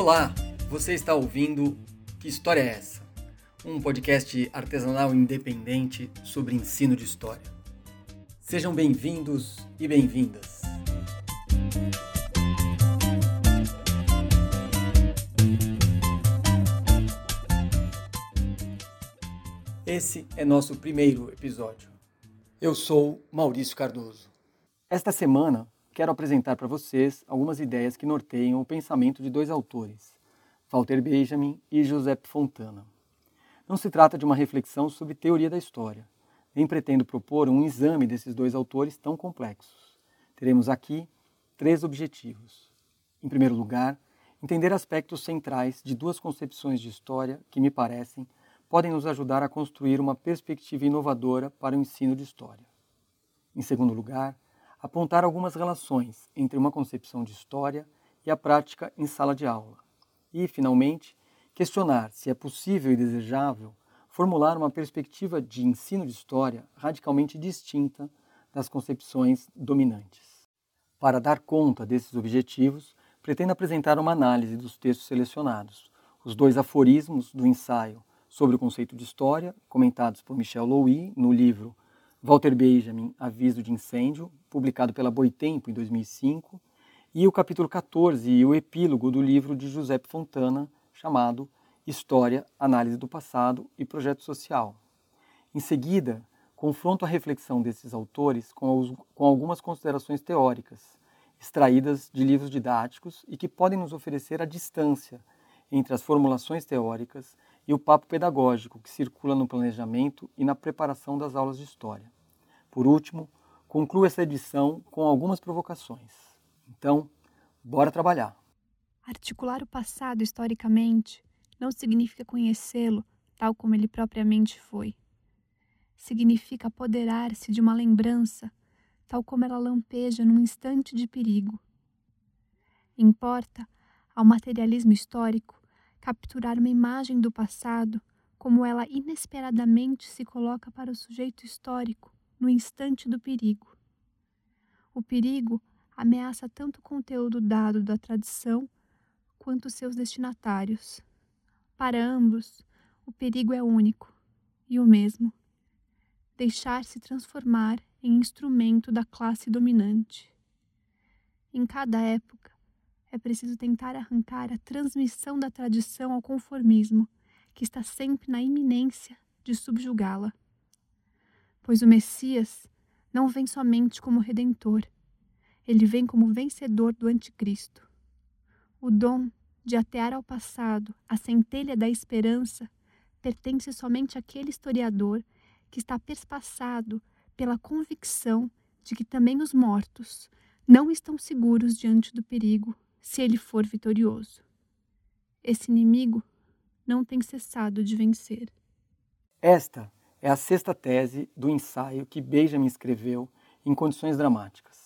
Olá, você está ouvindo Que História é essa? Um podcast artesanal independente sobre ensino de história. Sejam bem-vindos e bem-vindas. Esse é nosso primeiro episódio. Eu sou Maurício Cardoso. Esta semana quero apresentar para vocês algumas ideias que norteiam o pensamento de dois autores, Walter Benjamin e Josep Fontana. Não se trata de uma reflexão sobre teoria da história, nem pretendo propor um exame desses dois autores tão complexos. Teremos aqui três objetivos. Em primeiro lugar, entender aspectos centrais de duas concepções de história que me parecem podem nos ajudar a construir uma perspectiva inovadora para o ensino de história. Em segundo lugar, apontar algumas relações entre uma concepção de história e a prática em sala de aula. E, finalmente, questionar se é possível e desejável formular uma perspectiva de ensino de história radicalmente distinta das concepções dominantes. Para dar conta desses objetivos, pretendo apresentar uma análise dos textos selecionados, os dois aforismos do ensaio sobre o conceito de história, comentados por Michel Louis no livro Walter Benjamin, Aviso de Incêndio, publicado pela Boitempo em 2005, e o capítulo 14 e o epílogo do livro de José Fontana, chamado História, Análise do Passado e Projeto Social. Em seguida, confronto a reflexão desses autores com, os, com algumas considerações teóricas, extraídas de livros didáticos e que podem nos oferecer a distância entre as formulações teóricas e o papo pedagógico que circula no planejamento e na preparação das aulas de história. Por último, concluo essa edição com algumas provocações. Então, bora trabalhar. Articular o passado historicamente não significa conhecê-lo tal como ele propriamente foi. Significa apoderar-se de uma lembrança tal como ela lampeja num instante de perigo. Importa, ao materialismo histórico, capturar uma imagem do passado como ela inesperadamente se coloca para o sujeito histórico no instante do perigo. O perigo ameaça tanto o conteúdo dado da tradição quanto seus destinatários. Para ambos, o perigo é único e o mesmo: deixar-se transformar em instrumento da classe dominante. Em cada época, é preciso tentar arrancar a transmissão da tradição ao conformismo, que está sempre na iminência de subjugá-la. Pois o Messias não vem somente como redentor, ele vem como vencedor do Anticristo. O dom de atear ao passado a centelha da esperança pertence somente àquele historiador que está perspassado pela convicção de que também os mortos não estão seguros diante do perigo se ele for vitorioso. Esse inimigo não tem cessado de vencer. Esta é a sexta tese do ensaio que Benjamin escreveu em condições dramáticas.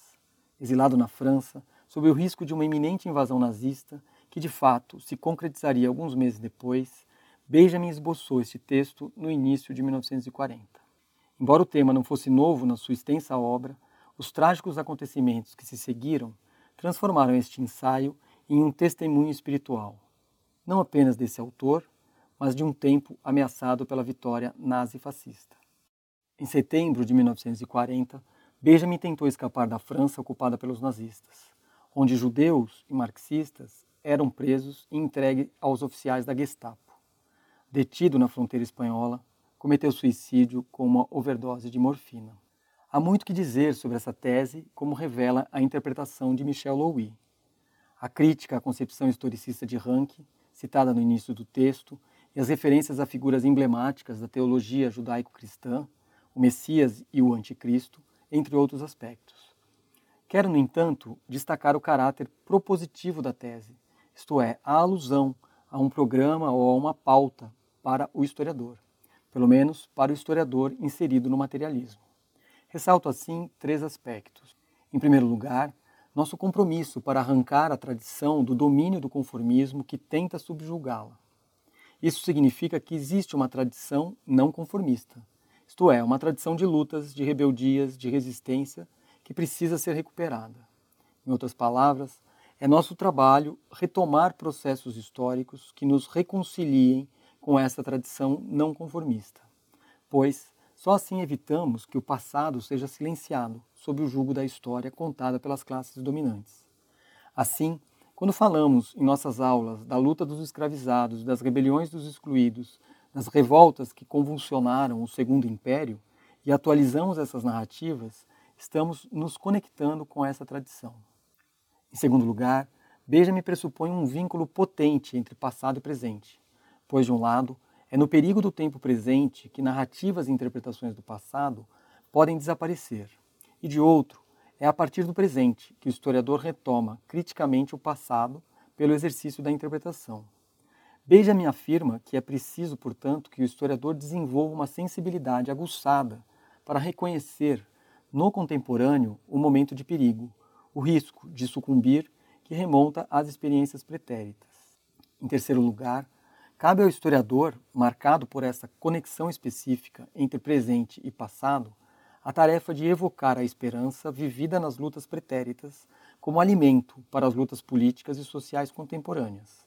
Exilado na França, sob o risco de uma iminente invasão nazista, que de fato se concretizaria alguns meses depois, Benjamin esboçou este texto no início de 1940. Embora o tema não fosse novo na sua extensa obra, os trágicos acontecimentos que se seguiram transformaram este ensaio em um testemunho espiritual, não apenas desse autor, mas de um tempo ameaçado pela vitória nazi-fascista. Em setembro de 1940, Benjamin tentou escapar da França ocupada pelos nazistas, onde judeus e marxistas eram presos e entregues aos oficiais da Gestapo. Detido na fronteira espanhola, cometeu suicídio com uma overdose de morfina. Há muito que dizer sobre essa tese, como revela a interpretação de Michel Louis. A crítica à concepção historicista de Ranke, citada no início do texto, e as referências a figuras emblemáticas da teologia judaico-cristã, o Messias e o Anticristo, entre outros aspectos. Quero, no entanto, destacar o caráter propositivo da tese, isto é, a alusão a um programa ou a uma pauta para o historiador, pelo menos para o historiador inserido no materialismo. Ressalto assim três aspectos. Em primeiro lugar, nosso compromisso para arrancar a tradição do domínio do conformismo que tenta subjugá-la. Isso significa que existe uma tradição não conformista, isto é, uma tradição de lutas, de rebeldias, de resistência que precisa ser recuperada. Em outras palavras, É nosso trabalho retomar processos históricos que nos reconciliem com essa tradição não conformista, pois só assim evitamos que o passado seja silenciado sob o jugo da história contada pelas classes dominantes. Assim, quando falamos em nossas aulas da luta dos escravizados, das rebeliões dos excluídos, das revoltas que convulsionaram o Segundo Império e atualizamos essas narrativas, estamos nos conectando com essa tradição. Em segundo lugar, Benjamin pressupõe um vínculo potente entre passado e presente, pois, de um lado, é no perigo do tempo presente que narrativas e interpretações do passado podem desaparecer, e de outro, é a partir do presente que o historiador retoma criticamente o passado pelo exercício da interpretação. Benjamin afirma que é preciso, portanto, que o historiador desenvolva uma sensibilidade aguçada para reconhecer no contemporâneo o momento de perigo, o risco de sucumbir que remonta às experiências pretéritas. Em terceiro lugar, cabe ao historiador, marcado por essa conexão específica entre presente e passado, a tarefa de evocar a esperança vivida nas lutas pretéritas como alimento para as lutas políticas e sociais contemporâneas.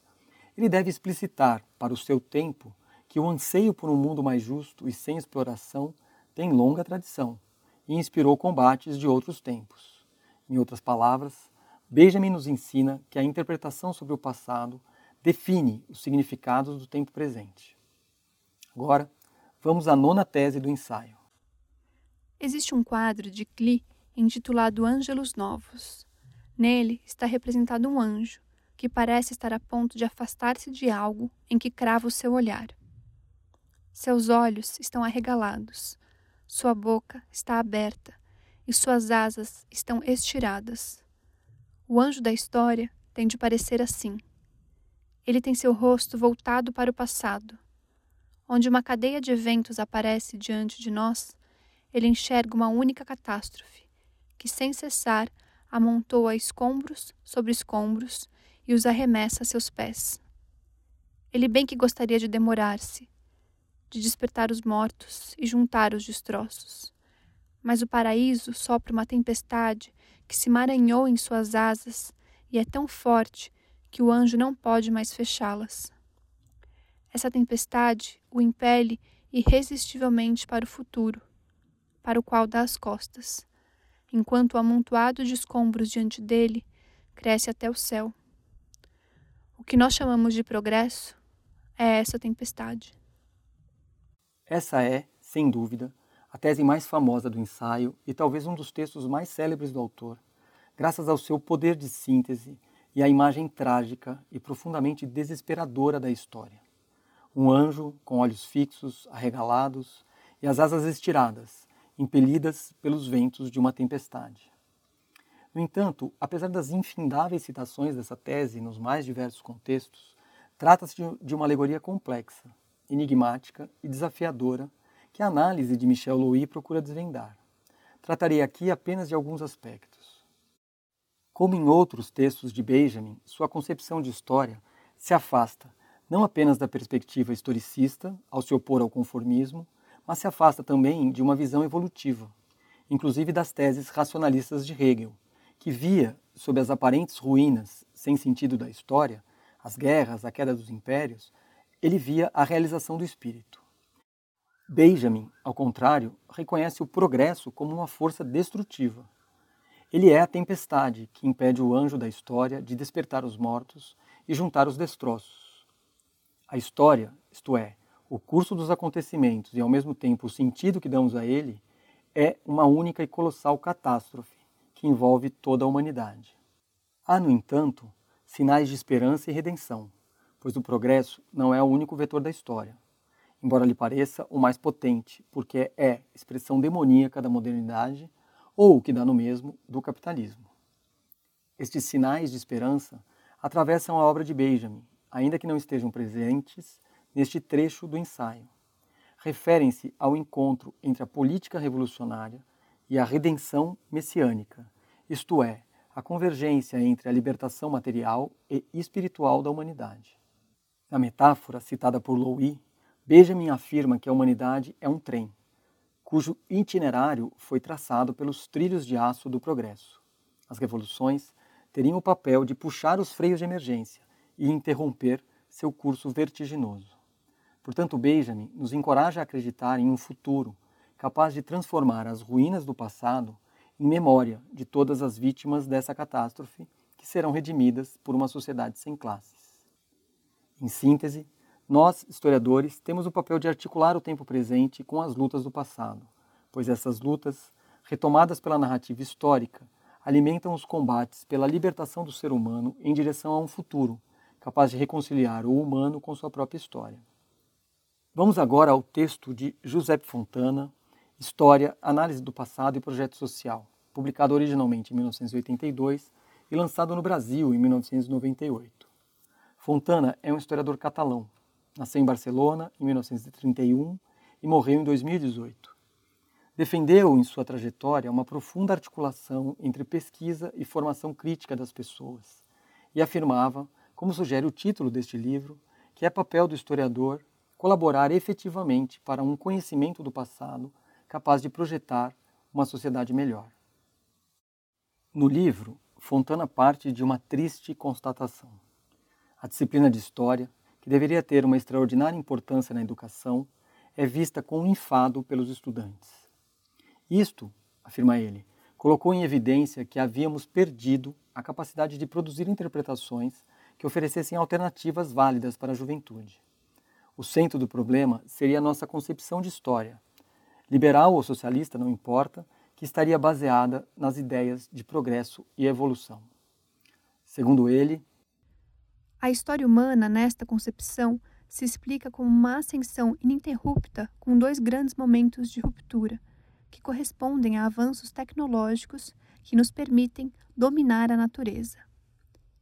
Ele deve explicitar para o seu tempo que o anseio por um mundo mais justo e sem exploração tem longa tradição e inspirou combates de outros tempos. Em outras palavras, Benjamin nos ensina que a interpretação sobre o passado define os significados do tempo presente. Agora, vamos à nona tese do ensaio. Existe um quadro de Klee intitulado Ângelos Novos. Nele está representado um anjo que parece estar a ponto de afastar-se de algo em que crava o seu olhar. Seus olhos estão arregalados, sua boca está aberta e suas asas estão estiradas. O anjo da história tem de parecer assim. Ele tem seu rosto voltado para o passado. Onde uma cadeia de eventos aparece diante de nós, ele enxerga uma única catástrofe, que sem cessar amontoa escombros sobre escombros e os arremessa a seus pés. Ele bem que gostaria de demorar-se, de despertar os mortos e juntar os destroços. Mas o paraíso sopra uma tempestade que se maranhou em suas asas e é tão forte que o anjo não pode mais fechá-las. Essa tempestade o impele irresistivelmente para o futuro, para o qual dá as costas, enquanto o amontoado de escombros diante dele cresce até o céu. O que nós chamamos de progresso é essa tempestade. Essa é, sem dúvida, a tese mais famosa do ensaio e talvez um dos textos mais célebres do autor, graças ao seu poder de síntese e à imagem trágica e profundamente desesperadora da história. Um anjo com olhos fixos, arregalados e as asas estiradas, impelidas pelos ventos de uma tempestade. No entanto, apesar das infindáveis citações dessa tese nos mais diversos contextos, trata-se de uma alegoria complexa, enigmática e desafiadora que a análise de Michel Louis procura desvendar. Tratarei aqui apenas de alguns aspectos. Como em outros textos de Benjamin, sua concepção de história se afasta não apenas da perspectiva historicista, ao se opor ao conformismo, mas se afasta também de uma visão evolutiva, inclusive das teses racionalistas de Hegel, que via, sob as aparentes ruínas sem sentido da história, as guerras, a queda dos impérios, ele via a realização do espírito. Benjamin, ao contrário, reconhece o progresso como uma força destrutiva. Ele é a tempestade que impede o anjo da história de despertar os mortos e juntar os destroços. A história, isto é, o curso dos acontecimentos e ao mesmo tempo o sentido que damos a ele, é uma única e colossal catástrofe que envolve toda a humanidade. Há, no entanto, sinais de esperança e redenção pois o progresso não é o único vetor da história, embora lhe pareça o mais potente, porque é expressão demoníaca da modernidade ou, o que dá no mesmo, do capitalismo. Estes sinais de esperança atravessam a obra de Benjamin, ainda que não estejam presentes neste trecho do ensaio. Referem-se ao encontro entre a política revolucionária e a redenção messiânica, isto é, a convergência entre a libertação material e espiritual da humanidade. Na metáfora citada por Louis, Benjamin afirma que a humanidade é um trem, cujo itinerário foi traçado pelos trilhos de aço do progresso. As revoluções teriam o papel de puxar os freios de emergência e interromper seu curso vertiginoso. Portanto, Benjamin nos encoraja a acreditar em um futuro capaz de transformar as ruínas do passado em memória de todas as vítimas dessa catástrofe que serão redimidas por uma sociedade sem classes. Em síntese, nós, historiadores, temos o papel de articular o tempo presente com as lutas do passado, pois essas lutas, retomadas pela narrativa histórica, alimentam os combates pela libertação do ser humano em direção a um futuro capaz de reconciliar o humano com sua própria história. Vamos agora ao texto de José Fontana, História, Análise do Passado e Projeto Social, publicado originalmente em 1982 e lançado no Brasil em 1998. Fontana é um historiador catalão. Nasceu em Barcelona em 1931 e morreu em 2018. Defendeu em sua trajetória uma profunda articulação entre pesquisa e formação crítica das pessoas e afirmava, como sugere o título deste livro, que é papel do historiador colaborar efetivamente para um conhecimento do passado capaz de projetar uma sociedade melhor. No livro, Fontana parte de uma triste constatação. A disciplina de História, que deveria ter uma extraordinária importância na educação, é vista com enfado pelos estudantes. Isto, afirma ele, colocou em evidência que havíamos perdido a capacidade de produzir interpretações que oferecessem alternativas válidas para a juventude. O centro do problema seria a nossa concepção de história. Liberal ou socialista, não importa, que estaria baseada nas ideias de progresso e evolução. Segundo ele, a história humana, nesta concepção, se explica como uma ascensão ininterrupta com dois grandes momentos de ruptura que correspondem a avanços tecnológicos que nos permitem dominar a natureza.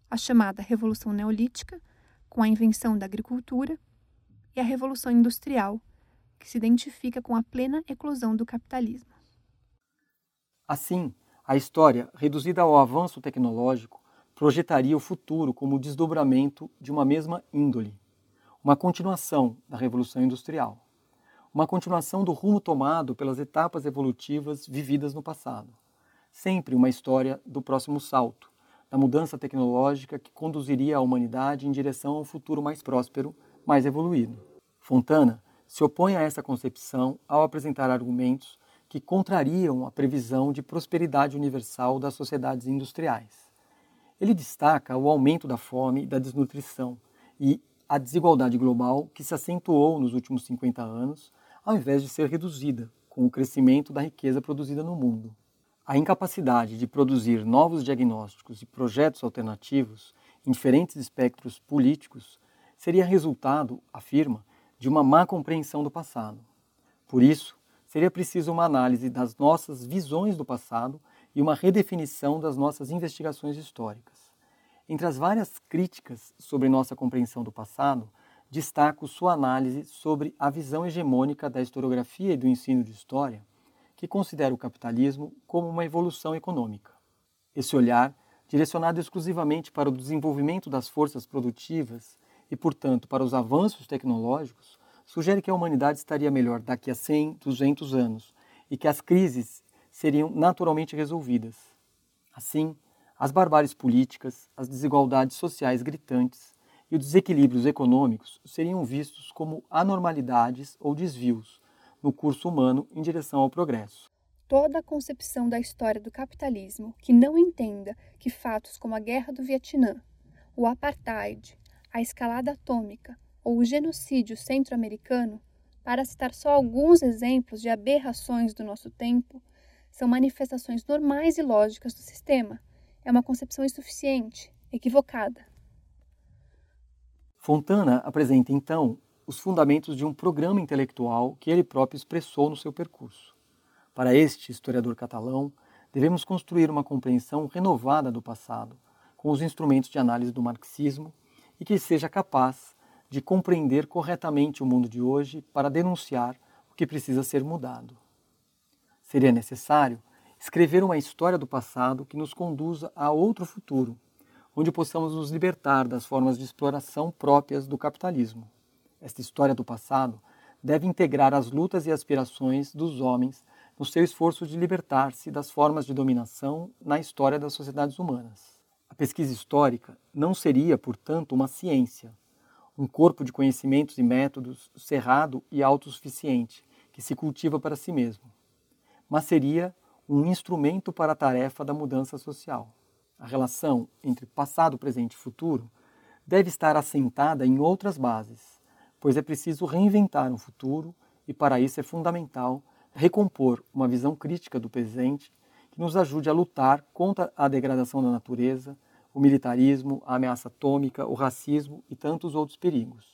A chamada Revolução Neolítica, com a invenção da agricultura, e a Revolução Industrial, que se identifica com a plena eclosão do capitalismo. Assim, a história, reduzida ao avanço tecnológico, projetaria o futuro como o desdobramento de uma mesma índole, uma continuação da Revolução Industrial uma continuação do rumo tomado pelas etapas evolutivas vividas no passado. Sempre uma história do próximo salto, da mudança tecnológica que conduziria a humanidade em direção a um futuro mais próspero, mais evoluído. Fontana se opõe a essa concepção ao apresentar argumentos que contrariam a previsão de prosperidade universal das sociedades industriais. Ele destaca o aumento da fome e da desnutrição e a desigualdade global que se acentuou nos últimos 50 anos ao invés de ser reduzida com o crescimento da riqueza produzida no mundo. A incapacidade de produzir novos diagnósticos e projetos alternativos em diferentes espectros políticos seria resultado, afirma, de uma má compreensão do passado. Por isso, seria preciso uma análise das nossas visões do passado e uma redefinição das nossas investigações históricas. Entre as várias críticas sobre nossa compreensão do passado, destaco sua análise sobre a visão hegemônica da historiografia e do ensino de história, que considera o capitalismo como uma evolução econômica. Esse olhar, direcionado exclusivamente para o desenvolvimento das forças produtivas e, portanto, para os avanços tecnológicos, sugere que a humanidade estaria melhor daqui a 100, 200 anos e que as crises seriam naturalmente resolvidas. Assim, as barbáries políticas, as desigualdades sociais gritantes, e os desequilíbrios econômicos seriam vistos como anormalidades ou desvios no curso humano em direção ao progresso. Toda a concepção da história do capitalismo que não entenda que fatos como a Guerra do Vietnã, o apartheid, a escalada atômica ou o genocídio centro-americano, para citar só alguns exemplos de aberrações do nosso tempo, são manifestações normais e lógicas do sistema. É uma concepção insuficiente, equivocada. Fontana apresenta então os fundamentos de um programa intelectual que ele próprio expressou no seu percurso. Para este historiador catalão, devemos construir uma compreensão renovada do passado, com os instrumentos de análise do marxismo e que seja capaz de compreender corretamente o mundo de hoje para denunciar o que precisa ser mudado. Seria necessário escrever uma história do passado que nos conduza a outro futuro, onde possamos nos libertar das formas de exploração próprias do capitalismo. Esta história do passado deve integrar as lutas e aspirações dos homens no seu esforço de libertar-se das formas de dominação na história das sociedades humanas. A pesquisa histórica não seria, portanto, uma ciência, um corpo de conhecimentos e métodos cerrado e autossuficiente, que se cultiva para si mesmo, mas seria um instrumento para a tarefa da mudança social. A relação entre passado, presente e futuro deve estar assentada em outras bases, pois é preciso reinventar um futuro e, para isso, é fundamental recompor uma visão crítica do presente que nos ajude a lutar contra a degradação da natureza, o militarismo, a ameaça atômica, o racismo e tantos outros perigos.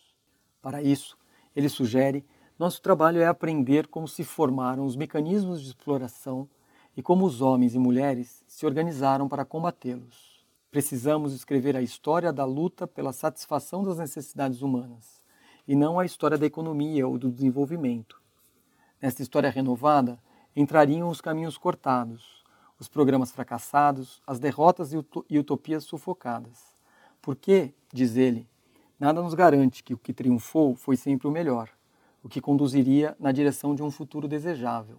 Para isso, ele sugere nosso trabalho é aprender como se formaram os mecanismos de exploração e como os homens e mulheres se organizaram para combatê-los. Precisamos escrever a história da luta pela satisfação das necessidades humanas, e não a história da economia ou do desenvolvimento. Nesta história renovada, entrariam os caminhos cortados, os programas fracassados, as derrotas e utopias sufocadas. Porque, diz ele, nada nos garante que o que triunfou foi sempre o melhor, o que conduziria na direção de um futuro desejável.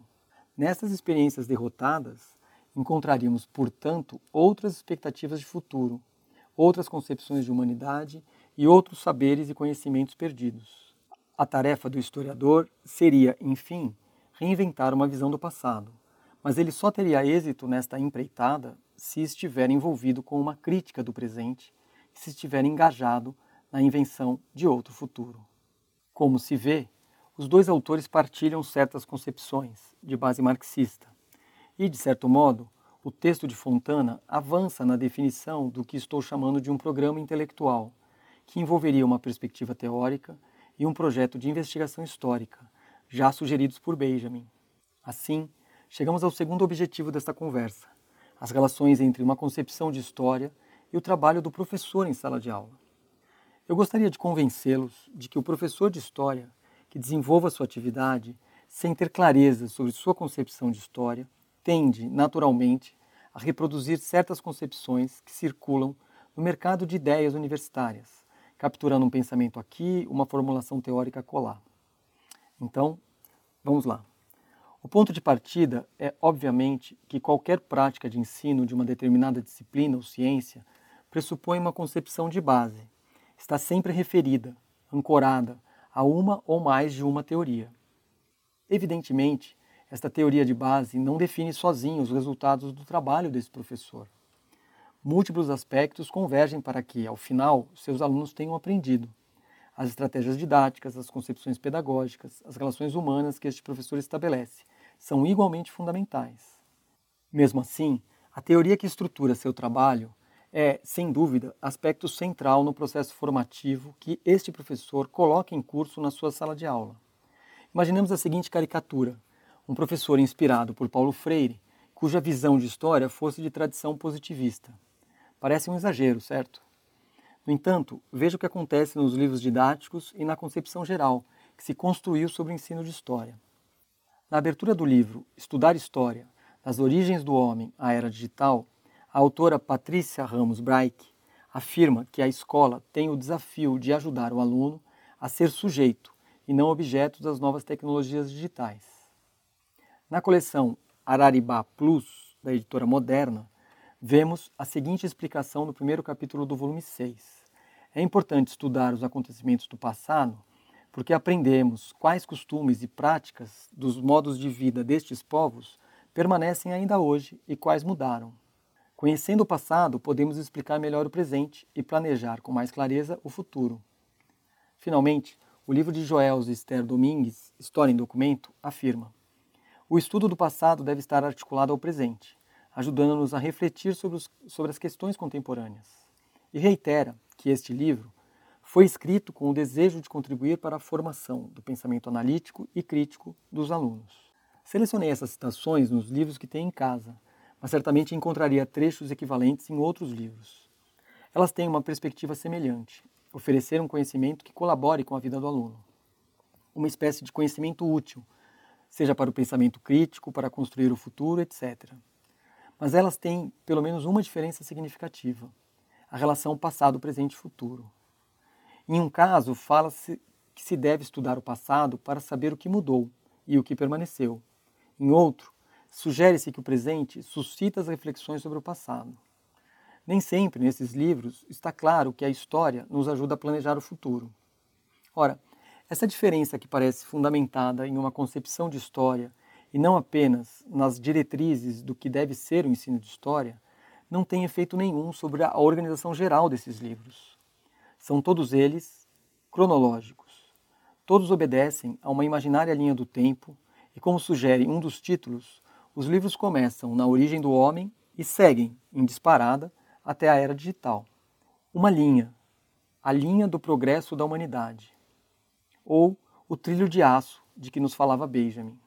Nessas experiências derrotadas, encontraríamos, portanto, outras expectativas de futuro, outras concepções de humanidade e outros saberes e conhecimentos perdidos. A tarefa do historiador seria, enfim, reinventar uma visão do passado, mas ele só teria êxito nesta empreitada se estiver envolvido com uma crítica do presente e se estiver engajado na invenção de outro futuro. Como se vê, os dois autores partilham certas concepções de base marxista. E, de certo modo, o texto de Fontana avança na definição do que estou chamando de um programa intelectual, que envolveria uma perspectiva teórica e um projeto de investigação histórica, já sugeridos por Benjamin. Assim, chegamos ao segundo objetivo desta conversa: as relações entre uma concepção de história e o trabalho do professor em sala de aula. Eu gostaria de convencê-los de que o professor de história que desenvolva sua atividade sem ter clareza sobre sua concepção de história, tende, naturalmente, a reproduzir certas concepções que circulam no mercado de ideias universitárias, capturando um pensamento aqui, uma formulação teórica colar. Então, vamos lá. O ponto de partida é, obviamente, que qualquer prática de ensino de uma determinada disciplina ou ciência pressupõe uma concepção de base, está sempre referida, ancorada a uma ou mais de uma teoria. Evidentemente, esta teoria de base não define sozinha os resultados do trabalho desse professor. Múltiplos aspectos convergem para que, ao final, seus alunos tenham aprendido as estratégias didáticas, as concepções pedagógicas, as relações humanas que este professor estabelece são igualmente fundamentais. Mesmo assim, a teoria que estrutura seu trabalho é, sem dúvida, aspecto central no processo formativo que este professor coloca em curso na sua sala de aula. Imaginemos a seguinte caricatura: um professor inspirado por Paulo Freire, cuja visão de história fosse de tradição positivista. Parece um exagero, certo? No entanto, veja o que acontece nos livros didáticos e na concepção geral que se construiu sobre o ensino de história. Na abertura do livro Estudar História, das origens do homem à era digital, a autora Patrícia Ramos Braik afirma que a escola tem o desafio de ajudar o aluno a ser sujeito e não objeto das novas tecnologias digitais. Na coleção Araribá Plus, da editora Moderna, vemos a seguinte explicação no primeiro capítulo do volume 6. É importante estudar os acontecimentos do passado porque aprendemos quais costumes e práticas dos modos de vida destes povos permanecem ainda hoje e quais mudaram. Conhecendo o passado, podemos explicar melhor o presente e planejar com mais clareza o futuro. Finalmente, o livro de Joel Esther Domingues, História em Documento, afirma: O estudo do passado deve estar articulado ao presente, ajudando-nos a refletir sobre, os, sobre as questões contemporâneas. E reitera que este livro foi escrito com o desejo de contribuir para a formação do pensamento analítico e crítico dos alunos. Selecionei essas citações nos livros que tem em casa mas certamente encontraria trechos equivalentes em outros livros. Elas têm uma perspectiva semelhante, oferecer um conhecimento que colabore com a vida do aluno. Uma espécie de conhecimento útil, seja para o pensamento crítico, para construir o futuro, etc. Mas elas têm pelo menos uma diferença significativa: a relação passado, presente futuro. Em um caso, fala-se que se deve estudar o passado para saber o que mudou e o que permaneceu. Em outro, Sugere-se que o presente suscita as reflexões sobre o passado. Nem sempre nesses livros está claro que a história nos ajuda a planejar o futuro. Ora, essa diferença que parece fundamentada em uma concepção de história e não apenas nas diretrizes do que deve ser o ensino de história, não tem efeito nenhum sobre a organização geral desses livros. São todos eles cronológicos. Todos obedecem a uma imaginária linha do tempo e, como sugere um dos títulos, os livros começam na origem do homem e seguem, em disparada, até a era digital. Uma linha, a linha do progresso da humanidade. Ou o trilho de aço de que nos falava Benjamin.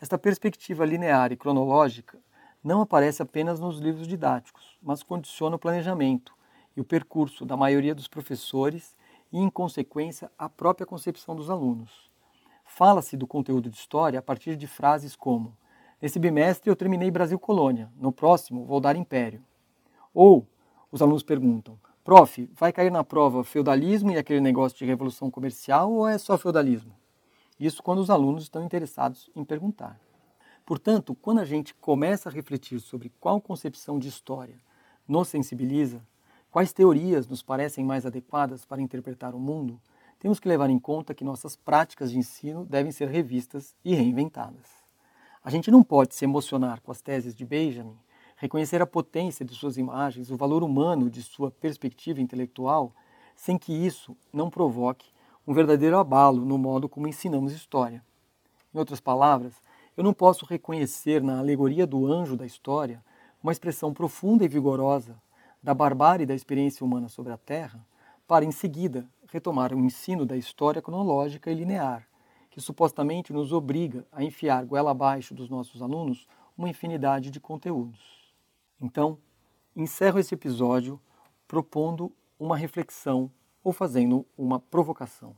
Esta perspectiva linear e cronológica não aparece apenas nos livros didáticos, mas condiciona o planejamento e o percurso da maioria dos professores e, em consequência, a própria concepção dos alunos. Fala-se do conteúdo de história a partir de frases como: Nesse bimestre eu terminei Brasil Colônia, no próximo vou dar Império. Ou os alunos perguntam: Prof, vai cair na prova feudalismo e aquele negócio de revolução comercial ou é só feudalismo? Isso quando os alunos estão interessados em perguntar. Portanto, quando a gente começa a refletir sobre qual concepção de história nos sensibiliza, quais teorias nos parecem mais adequadas para interpretar o mundo, temos que levar em conta que nossas práticas de ensino devem ser revistas e reinventadas. A gente não pode se emocionar com as teses de Benjamin, reconhecer a potência de suas imagens, o valor humano de sua perspectiva intelectual, sem que isso não provoque um verdadeiro abalo no modo como ensinamos história. Em outras palavras, eu não posso reconhecer na alegoria do anjo da história uma expressão profunda e vigorosa da barbárie da experiência humana sobre a Terra, para em seguida retomar o ensino da história cronológica e linear, que supostamente nos obriga a enfiar goela abaixo dos nossos alunos uma infinidade de conteúdos. Então, encerro esse episódio propondo uma reflexão ou fazendo uma provocação,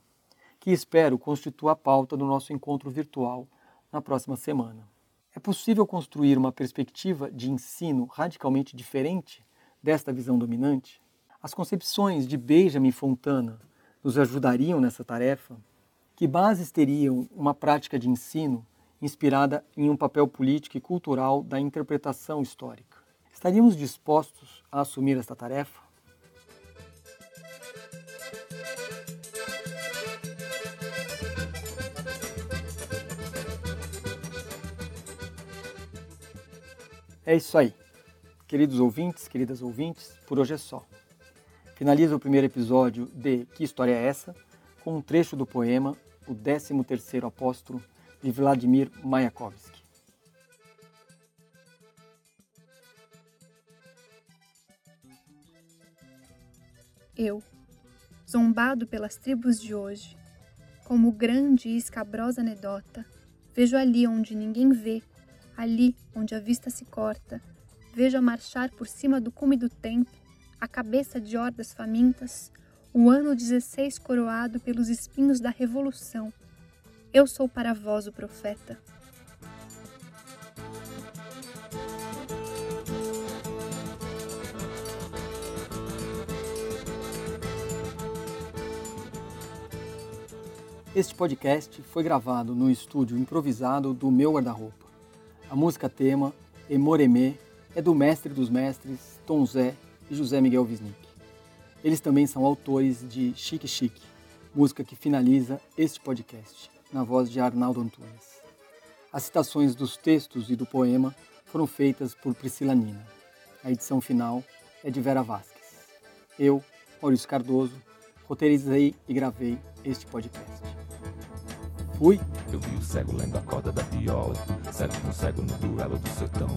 que espero constitua a pauta do nosso encontro virtual na próxima semana. É possível construir uma perspectiva de ensino radicalmente diferente desta visão dominante? As concepções de Benjamin Fontana nos ajudariam nessa tarefa? Que bases teriam uma prática de ensino inspirada em um papel político e cultural da interpretação histórica? Estaríamos dispostos a assumir esta tarefa? É isso aí. Queridos ouvintes, queridas ouvintes, por hoje é só. Finaliza o primeiro episódio de Que História é Essa? com um trecho do poema O 13º Apóstolo, de Vladimir Mayakovsky. Eu, zombado pelas tribos de hoje, como grande e escabrosa anedota, vejo ali onde ninguém vê ali onde a vista se corta, veja marchar por cima do cume do tempo a cabeça de hordas famintas, o ano 16 coroado pelos espinhos da revolução. Eu sou para vós o profeta. Este podcast foi gravado no estúdio improvisado do meu guarda-roupa. A música tema, Emoremê, é do mestre dos mestres, Tom Zé e José Miguel Wisnik. Eles também são autores de Chique Chique, música que finaliza este podcast, na voz de Arnaldo Antunes. As citações dos textos e do poema foram feitas por Priscila Nina. A edição final é de Vera Vasques. Eu, Maurício Cardoso, roteirizei e gravei este podcast. Fui. Eu vi o cego lendo a corda da viola, cego com cego no duelo do sertão.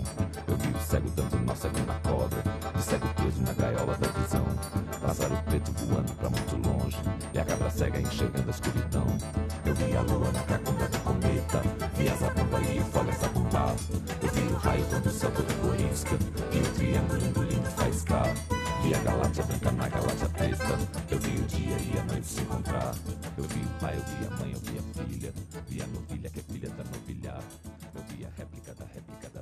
Eu vi o cego dando nó cego na corda, de cego preso na gaiola da visão. Pássaro preto voando pra muito longe, e a cabra cega enxergando a escuridão. Eu vi a lua na cacunda do cometa, vi a zabumba e o fogo zabumbar. Eu vi o raio quando o céu todo corisca, vi o triângulo engolindo faiscar. E a galáxia branca na galáxia preta. Eu vi o dia e a noite se encontrar. Eu vi o pai, eu vi a mãe, eu vi a filha. Vi a novilha que é filha da novilha. Eu vi a réplica da réplica da